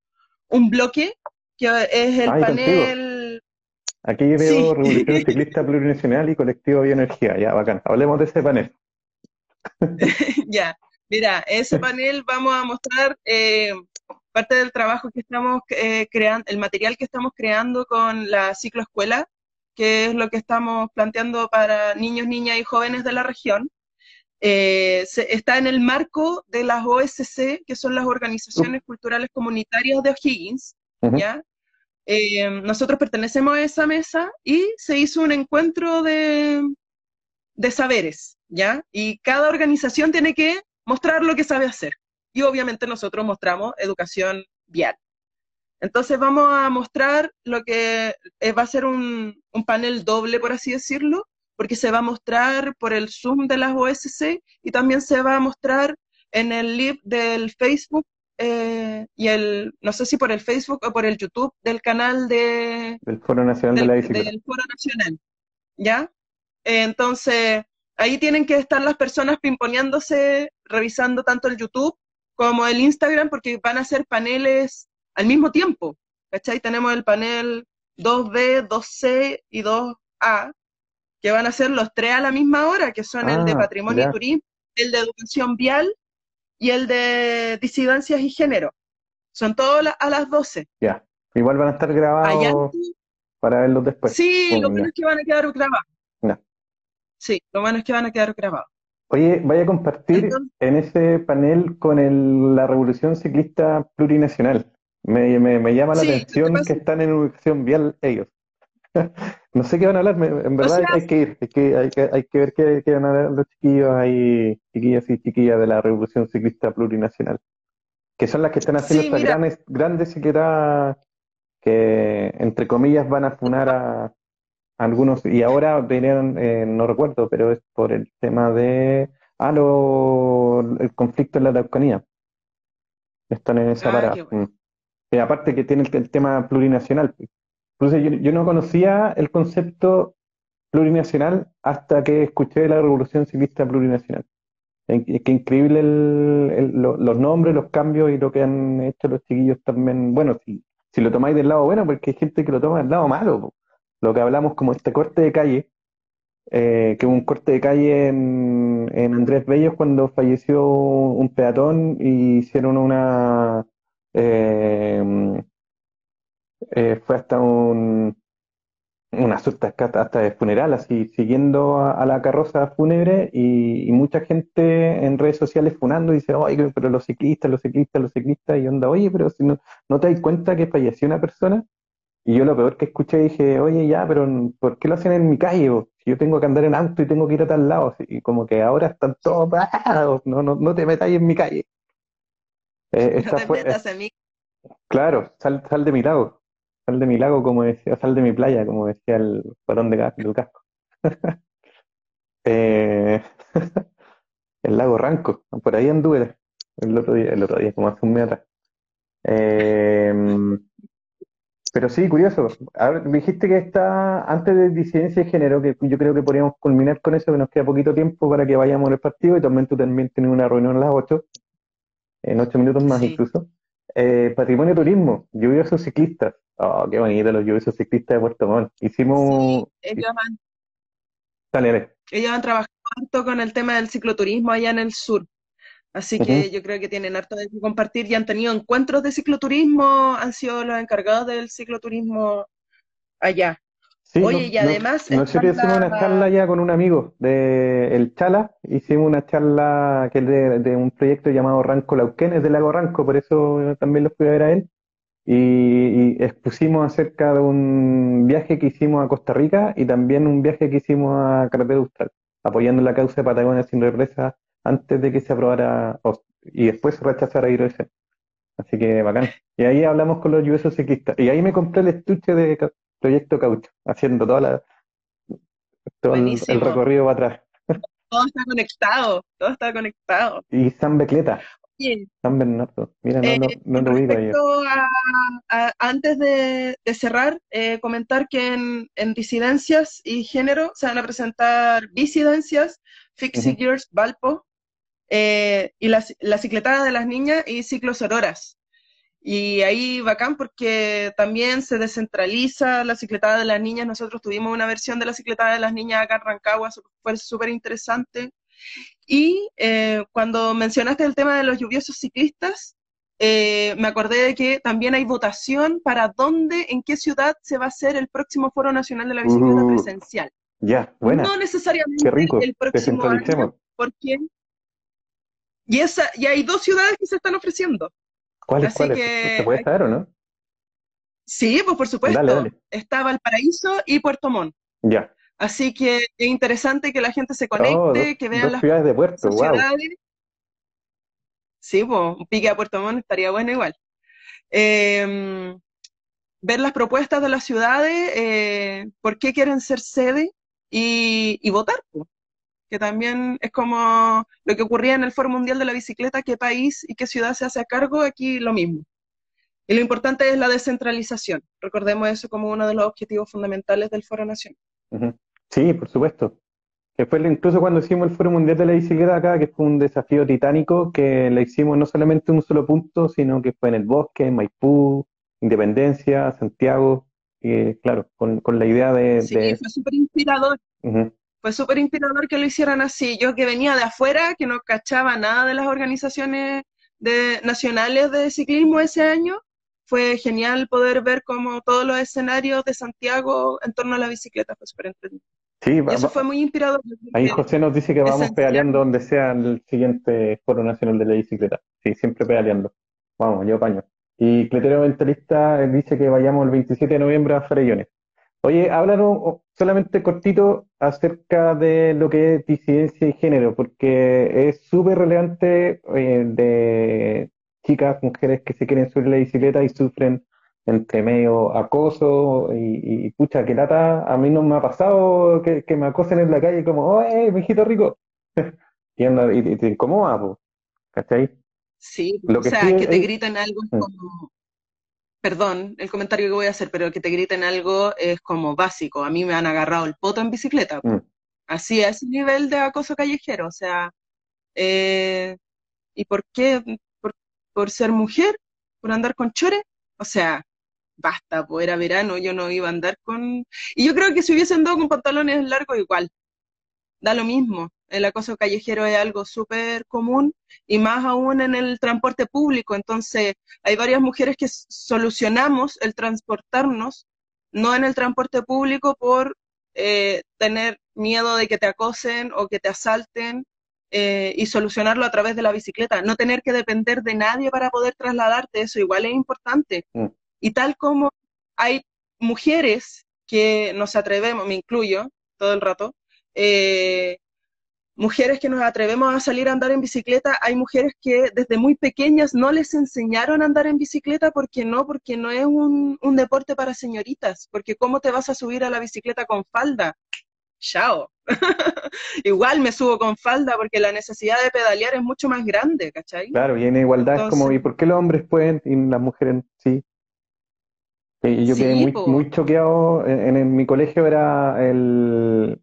un bloque, que es el panel... Aquí veo Revolución Ciclista Plurinacional y Colectivo Bioenergía. Ya, bacán. Hablemos de ese panel. ya, mira, ese panel vamos a mostrar eh, parte del trabajo que estamos eh, creando, el material que estamos creando con la cicloescuela, que es lo que estamos planteando para niños, niñas y jóvenes de la región. Eh, está en el marco de las OSC, que son las organizaciones culturales comunitarias de O'Higgins, ¿ya? Eh, nosotros pertenecemos a esa mesa y se hizo un encuentro de, de saberes, ¿ya? Y cada organización tiene que mostrar lo que sabe hacer. Y obviamente nosotros mostramos educación vial. Entonces vamos a mostrar lo que eh, va a ser un, panel doble, por así decirlo, porque se va a mostrar por el Zoom de las OSC y también se va a mostrar en el live del Facebook eh, y el, no sé si por el Facebook o por el YouTube del canal de, del Foro Nacional de la Bicicleta. Del Foro Nacional, ¿ya? entonces, ahí tienen que estar las personas pimponeándose, revisando tanto el YouTube como el Instagram, porque van a ser paneles al mismo tiempo, ¿cachai? Tenemos el panel 2B, 2C y 2A, que van a ser los tres a la misma hora, que son el de ah, patrimonio y turismo, el de educación vial y el de disidencias y género. Son todos a las 12. Ya, igual van a estar grabados para verlos después. Sí, lo bueno es que van a quedar grabados. Sí, lo bueno es que van a quedar grabados. Oye, vaya a compartir en ese panel con la Revolución Ciclista Plurinacional. Me, me, llama la atención que están en educación vial ellos. no sé qué van a hablar, en verdad hay que ir, hay que, hay que, hay que ver qué, van a hablar los chiquillos ahí, chiquillas y chiquillas de la Revolución Ciclista Plurinacional, que son las que están haciendo estas grandes, grandes cicletas que, entre comillas, van a funar a, algunos, y ahora venían, eh, no recuerdo, pero es por el tema de, ah, el conflicto en la Araucanía. Están en esa ah, parada. Mm. Y aparte que tiene el, tema plurinacional. Entonces yo, yo, no conocía el concepto plurinacional hasta que escuché la Revolución Civista Plurinacional. Es que increíble los nombres, los cambios y lo que han hecho los chiquillos también. Bueno, si, lo tomáis del lado bueno, porque hay gente que lo toma del lado malo lo que hablamos como este corte de calle, eh, que un corte de calle en, Andrés Bellos cuando falleció un peatón y hicieron una... Eh, eh, fue hasta un, una suerte hasta de funeral, así siguiendo a, la carroza fúnebre y, mucha gente en redes sociales funando dice, oye, pero los ciclistas, los ciclistas, los ciclistas, y onda, oye, pero si no, no te das cuenta que falleció una persona, y yo lo peor que escuché dije, oye, ya, pero ¿por qué lo hacen en mi calle? Si yo tengo que andar en auto y tengo que ir a tal lado. Y como que ahora están todos parados, no, no, no te metas en mi calle. Eh, no te metas en mi... Claro, sal, sal de mi lago. Sal de mi lago, como decía, sal de mi playa, como decía el varón de del casco. eh, el lago Ranco, por ahí anduve el otro día, el otro día, como hace un mes atrás. Eh, pero sí, curioso. A ver, dijiste que está antes de disidencia de género, que yo creo que podríamos culminar con eso, que nos queda poquito tiempo para que vayamos al partido y también tú también tienes una reunión a las 8, en 8 minutos más incluso. Eh, patrimonio turismo, lluviosos ciclistas. Oh, qué bonito los lluviosos ciclistas de Puerto Montt. Hicimos... ellos han, dale, ellos han trabajado harto con el tema del cicloturismo allá en el sur. Así que yo creo que tienen harto de compartir y han tenido encuentros de cicloturismo, han sido los encargados del cicloturismo allá. Oye, y además... Nosotros hicimos una charla ya con un amigo de El Chala, hicimos una charla que es de, un proyecto llamado Ranco Lauquén, es del lago Ranco, por eso también lo fui a ver a él. Y, expusimos acerca de un viaje que hicimos a Costa Rica y también un viaje que hicimos a Carretera Austral, apoyando la causa de Patagonia sin represa antes de que se aprobara y después se rechazara hidrogen. Así que bacán. Y ahí hablamos con los lluviosos ciclistas. Y ahí me compré el estuche de Proyecto Caucho, haciendo toda la, todo el, recorrido para atrás. Todo está conectado, todo está conectado. Y San Becleta. San Bernardo. Mira, no, no, no lo ahí. antes de, cerrar, eh, comentar que en, en, disidencias y género se van a presentar disidencias, Fixigures, Valpo, eh, y la, la, cicletada de las niñas y ciclos auroras. Y ahí bacán porque también se descentraliza la cicletada de las niñas. Nosotros tuvimos una versión de la cicletada de las niñas acá en Rancagua, fue súper interesante. Y eh, cuando mencionaste el tema de los lluviosos ciclistas, eh, me acordé de que también hay votación para dónde, en qué ciudad se va a hacer el próximo Foro Nacional de la Bicicleta uh, presencial. Ya, bueno. No necesariamente el próximo año, porque y, esa, y hay dos ciudades que se están ofreciendo. ¿Cuáles? ¿cuáles? ¿Se puede saber o no? Sí, pues por supuesto. Dale, dale. Está Valparaíso y Puerto Montt. Ya. Así que es interesante que la gente se conecte, oh, que vean las ciudades de Puerto, wow. ciudades. Sí, pues un pique a Puerto Montt estaría bueno igual. Em, ver las propuestas de las ciudades, eh, por qué quieren ser sede y, votar. Que también es como lo que ocurría en el Foro Mundial de la Bicicleta, qué país y qué ciudad se hace a cargo, aquí lo mismo. Y lo importante es la descentralización. Recordemos eso como uno de los objetivos fundamentales del Foro Nacional. Sí, por supuesto. Después, incluso cuando hicimos el Foro Mundial de la Bicicleta acá, que fue un desafío titánico, que le hicimos no solamente en un solo punto, sino que fue en el bosque, en Maipú, Independencia, Santiago, y claro, con, la idea de... Sí, fue súper inspirador. Fue súper inspirador que lo hicieran así. Yo que venía de afuera, que no cachaba nada de las organizaciones de, nacionales de ciclismo ese año, fue genial poder ver como todos los escenarios de Santiago en torno a la bicicleta, fue súper entretenido. Sí, eso fue muy inspirador. Ahí José nos dice que vamos pedaleando donde sea el siguiente Foro Nacional de la Bicicleta. Sí, siempre pedaleando. Vamos, yo paño. Y Cletero Mentalista dice que vayamos el 27 de noviembre a Farellones. Oye, háblanos solamente cortito acerca de lo que es disidencia y género, porque es súper relevante eh, de chicas, mujeres que se quieren subir la bicicleta y sufren entre medio acoso y, pucha, que lata, a mí no me ha pasado que, me acosen en la calle como, ¡oye, mijito rico! y, anda, y, te incomoda, ¿cachai? Sí, o sea, que te griten algo es mm. como, perdón el comentario que voy a hacer, pero que te griten algo es como básico. A mí me han agarrado el poto en bicicleta. Mm. Así a ese nivel de acoso callejero, o sea, eh, ¿y por qué? ¿Por, ¿Por, ser mujer? ¿Por andar con chores? O sea, basta, pues era verano, yo no iba a andar con... Y yo creo que si hubiesen andado con pantalones largos igual, da lo mismo. El acoso callejero es algo súper común y más aún en el transporte público. Entonces, hay varias mujeres que solucionamos el transportarnos, no en el transporte público por eh, tener miedo de que te acosen o que te asalten eh, y solucionarlo a través de la bicicleta. No tener que depender de nadie para poder trasladarte, eso igual es importante. Mm. Y tal como hay mujeres que nos atrevemos, me incluyo todo el rato, eh, mujeres que nos atrevemos a salir a andar en bicicleta, hay mujeres que desde muy pequeñas no les enseñaron a andar en bicicleta, porque no? Porque no es un, deporte para señoritas, porque ¿cómo te vas a subir a la bicicleta con falda? Chao. Igual me subo con falda porque la necesidad de pedalear es mucho más grande, ¿cachai? Claro, y en igualdad es como, ¿y por qué los hombres pueden y las mujeres sí? Y yo quedé muy, muy choqueado. en, mi colegio era el,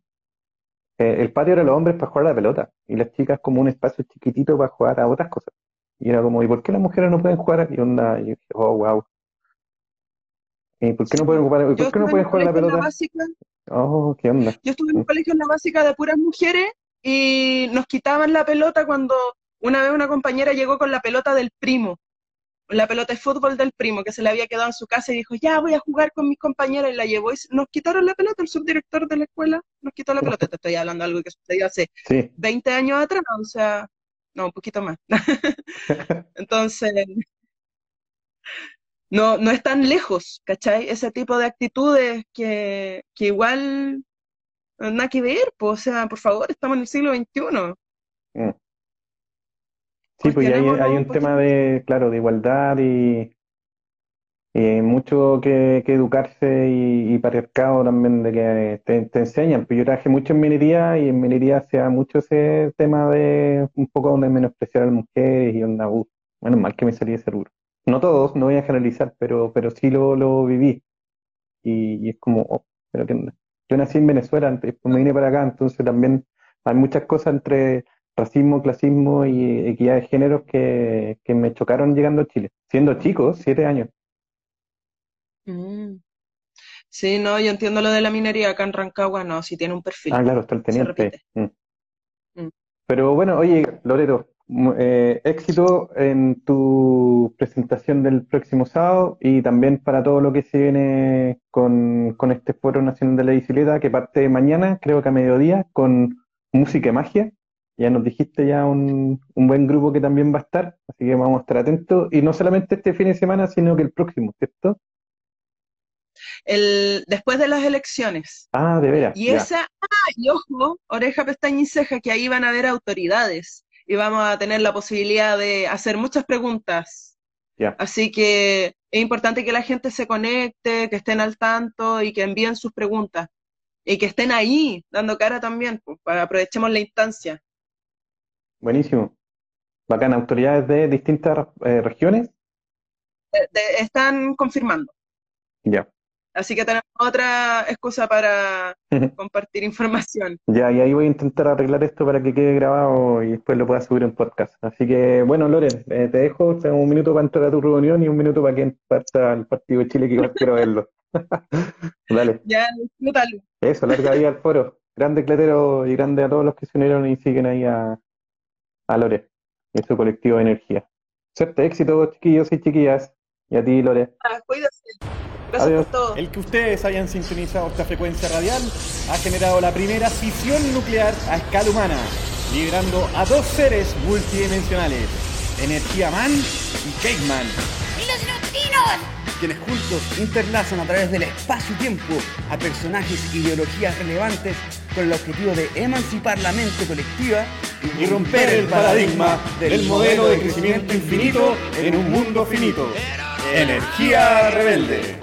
eh, el patio era los hombres para jugar a la pelota y las chicas como un espacio chiquitito para jugar a otras cosas. Y era como, ¿y por qué las mujeres no pueden jugar? Y onda, y dije, oh, wow. ¿Y por qué no pueden, jugar, ¿por qué no pueden jugar a la pelota? Básica, oh, qué onda. Yo estuve en un colegio en la básica de puras mujeres y nos quitaban la pelota cuando una vez una compañera llegó con la pelota del primo la pelota de fútbol del primo que se le había quedado en su casa y dijo, ya voy a jugar con mis compañeras y la llevó y nos quitaron la pelota, el subdirector de la escuela nos quitó la pelota, te estoy hablando de algo que sucedió hace 20 años atrás, o sea, no, un poquito más. Entonces, no, no es tan lejos, ¿cachai? Ese tipo de actitudes que, que igual nada que ver, pues, o sea, por favor, estamos en el siglo XXI. Sí, pues hay, hay un tema de, claro, de igualdad y, mucho que, educarse y, y patriarcado también de que te, enseñan. Pues yo trabajé mucho en minería y en minería se da mucho ese tema de un poco donde menospreciar a las mujeres y onda, uh, bueno, mal que me salí de seguro. No todos, no voy a generalizar, pero, pero sí lo, lo viví. Y, es como, oh, pero que yo nací en Venezuela, después me vine para acá, entonces también hay muchas cosas entre racismo, clasismo y equidad de género que, me chocaron llegando a Chile, siendo chicos, siete años. Mm. Sí, no, yo entiendo lo de la minería acá en Rancagua, no, si tiene un perfil. Ah, claro, está el teniente. Mm. Mm. Pero bueno, oye, Loreto, eh, éxito en tu presentación del próximo sábado y también para todo lo que se viene con, con este Foro Nacional de la Bicicleta que parte mañana, creo que a mediodía, con música y magia. Ya nos dijiste ya un, buen grupo que también va a estar, así que vamos a estar atentos. Y no solamente este fin de semana, sino que el próximo, ¿cierto? El, después de las elecciones. Ah, de veras. Y esa, ah, y ojo, oreja, pestaña y ceja, que ahí van a haber autoridades y vamos a tener la posibilidad de hacer muchas preguntas Así que es importante que la gente se conecte, que estén al tanto y que envíen sus preguntas. Y que estén ahí, dando cara también, pues, para aprovechemos la instancia. Buenísimo. Bacán, autoridades de distintas eh, regiones. están confirmando. Ya. Así que tenemos otra excusa para compartir información. Ya, y ahí voy a intentar arreglar esto para que quede grabado y después lo pueda subir en podcast. Así que, bueno, Loren, eh, te dejo tengo un minuto para entrar a tu reunión y un minuto para que parta al partido de Chile que quiero verlo. Dale. Ya, disfrútalo. Eso, larga ahí al foro. Grande Cletero y grande a todos los que se unieron y siguen ahí a, a Lore y su colectivo de energía. Suerte, éxito, chiquillos y chiquillas. Y a ti, Lore. Ah, cuídate. El que ustedes hayan sintonizado esta frecuencia radial ha generado la primera fisión nuclear a escala humana, liberando a dos seres multidimensionales, Energía Man y Cake Man. ¡Y los neutrinos! Quienes juntos interlazan a través del espacio-tiempo a personajes e ideologías relevantes con el objetivo de emancipar la mente colectiva y romper el paradigma del modelo de crecimiento infinito en un mundo finito. Energía rebelde.